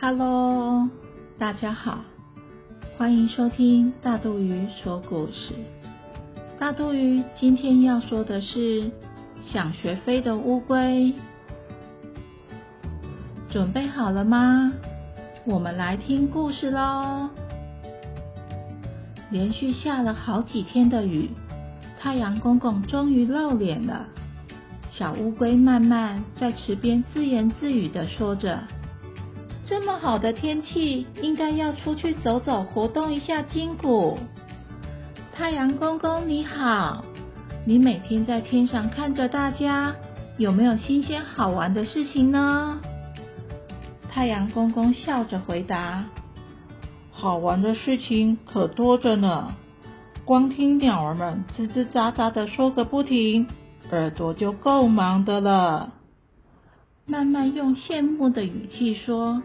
Hello，大家好，欢迎收听大肚鱼说故事。大肚鱼今天要说的是想学飞的乌龟，准备好了吗？我们来听故事喽。连续下了好几天的雨，太阳公公终于露脸了。小乌龟慢慢在池边自言自语的说着。这么好的天气，应该要出去走走，活动一下筋骨。太阳公公你好，你每天在天上看着大家，有没有新鲜好玩的事情呢？太阳公公笑着回答：“好玩的事情可多着呢，光听鸟儿们吱吱喳喳的说个不停，耳朵就够忙的了。”慢慢用羡慕的语气说。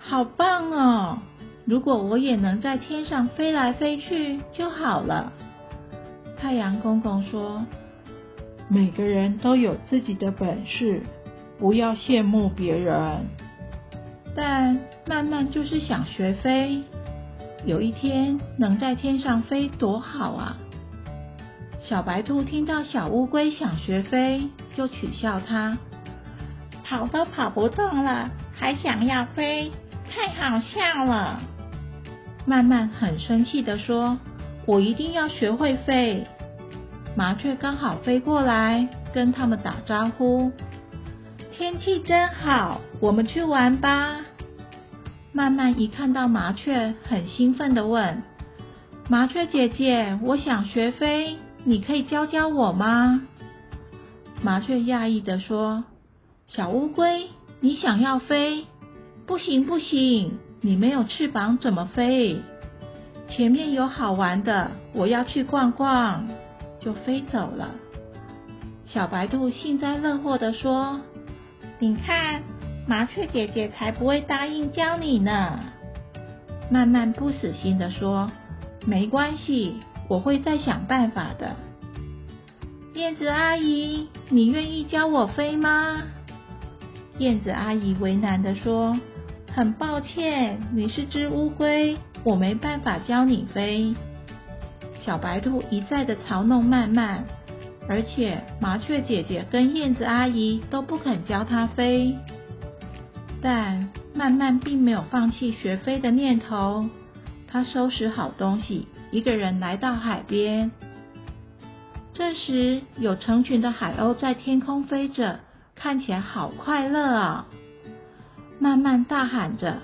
好棒哦！如果我也能在天上飞来飞去就好了。太阳公公说：“每个人都有自己的本事，不要羡慕别人。”但慢慢就是想学飞，有一天能在天上飞多好啊！小白兔听到小乌龟想学飞，就取笑它：“跑都跑不动了，还想要飞？”太好笑了！慢慢很生气的说：“我一定要学会飞。”麻雀刚好飞过来，跟他们打招呼：“天气真好，我们去玩吧。”慢慢一看到麻雀，很兴奋的问：“麻雀姐姐，我想学飞，你可以教教我吗？”麻雀讶异的说：“小乌龟，你想要飞？”不行不行，你没有翅膀怎么飞？前面有好玩的，我要去逛逛，就飞走了。小白兔幸灾乐祸的说：“你看，麻雀姐姐才不会答应教你呢。”慢慢不死心的说：“没关系，我会再想办法的。”燕子阿姨，你愿意教我飞吗？燕子阿姨为难的说。很抱歉，你是只乌龟，我没办法教你飞。小白兔一再的嘲弄曼曼，而且麻雀姐姐跟燕子阿姨都不肯教它飞。但曼曼并没有放弃学飞的念头，她收拾好东西，一个人来到海边。这时，有成群的海鸥在天空飞着，看起来好快乐啊！慢慢大喊着：“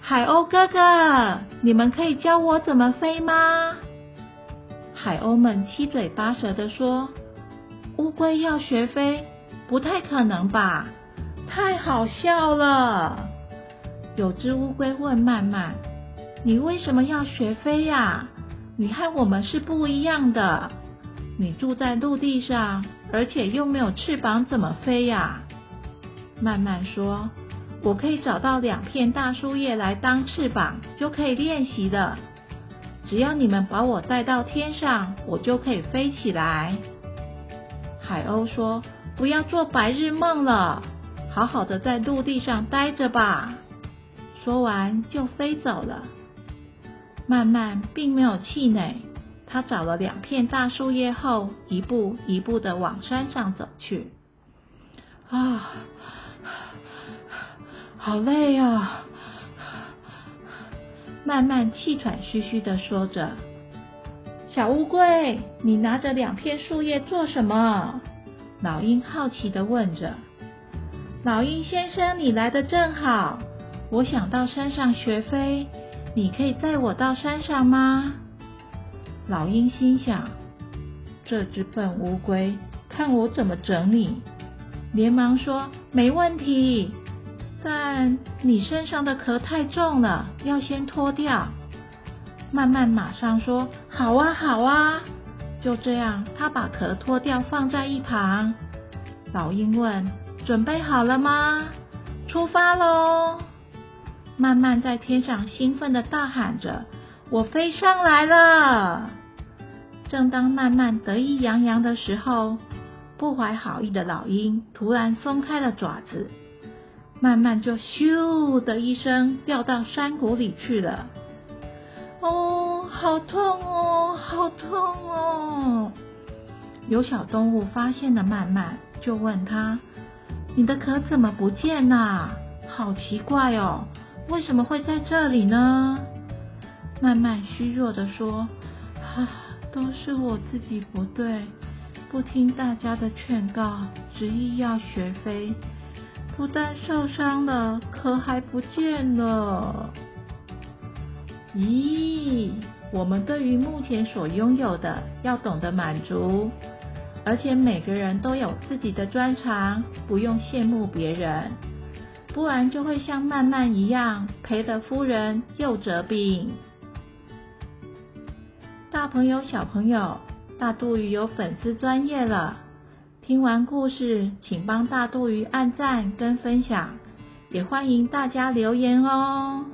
海鸥哥哥，你们可以教我怎么飞吗？”海鸥们七嘴八舌的说：“乌龟要学飞，不太可能吧？太好笑了！”有只乌龟问曼曼：“你为什么要学飞呀？你和我们是不一样的。你住在陆地上，而且又没有翅膀，怎么飞呀？”曼曼说。我可以找到两片大树叶来当翅膀，就可以练习了。只要你们把我带到天上，我就可以飞起来。海鸥说：“不要做白日梦了，好好的在陆地上待着吧。”说完就飞走了。曼曼并没有气馁，他找了两片大树叶后，一步一步的往山上走去。啊！好累啊！慢慢气喘吁吁的说着。小乌龟，你拿着两片树叶做什么？老鹰好奇的问着。老鹰先生，你来的正好，我想到山上学飞，你可以载我到山上吗？老鹰心想：这只笨乌龟，看我怎么整你！连忙说：没问题。但你身上的壳太重了，要先脱掉。慢慢马上说：“好啊，好啊。”就这样，他把壳脱掉，放在一旁。老鹰问：“准备好了吗？出发喽！”慢慢在天上兴奋的大喊着：“我飞上来了！”正当慢慢得意洋洋的时候，不怀好意的老鹰突然松开了爪子。慢慢就咻的一声掉到山谷里去了。哦，好痛哦，好痛哦！有小动物发现了慢慢，就问他：“你的壳怎么不见啦？好奇怪哦，为什么会在这里呢？”慢慢虚弱的说：“啊，都是我自己不对，不听大家的劝告，执意要学飞，不但受伤了，壳还不见了。咦，我们对于目前所拥有的要懂得满足，而且每个人都有自己的专长，不用羡慕别人，不然就会像曼曼一样，赔的夫人又折兵。”大朋友、小朋友，大肚鱼有粉丝专业了。听完故事，请帮大肚鱼按赞跟分享，也欢迎大家留言哦。